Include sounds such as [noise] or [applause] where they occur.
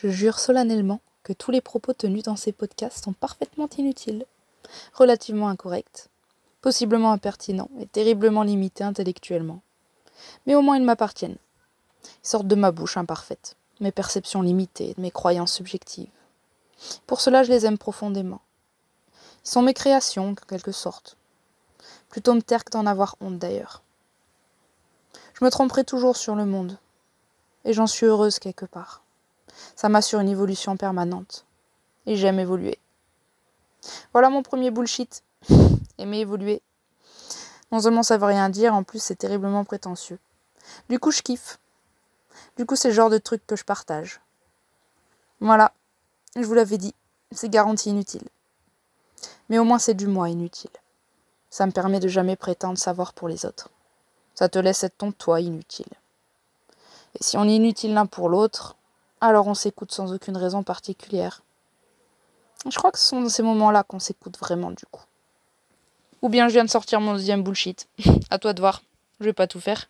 Je jure solennellement que tous les propos tenus dans ces podcasts sont parfaitement inutiles, relativement incorrects, possiblement impertinents et terriblement limités intellectuellement. Mais au moins ils m'appartiennent. Ils sortent de ma bouche imparfaite, mes perceptions limitées, mes croyances subjectives. Pour cela je les aime profondément. Ils sont mes créations, en quelque sorte. Plutôt me taire que d'en avoir honte d'ailleurs. Je me tromperai toujours sur le monde. Et j'en suis heureuse quelque part. Ça m'assure une évolution permanente. Et j'aime évoluer. Voilà mon premier bullshit. [laughs] Aimer évoluer. Non seulement ça veut rien dire, en plus c'est terriblement prétentieux. Du coup je kiffe. Du coup c'est le genre de truc que je partage. Voilà. Je vous l'avais dit. C'est garanti inutile. Mais au moins c'est du moi inutile. Ça me permet de jamais prétendre savoir pour les autres. Ça te laisse être ton toi inutile. Et si on est inutile l'un pour l'autre, alors on s'écoute sans aucune raison particulière. Je crois que ce sont ces moments-là qu'on s'écoute vraiment du coup. Ou bien je viens de sortir mon deuxième bullshit. [laughs] à toi de voir. Je vais pas tout faire.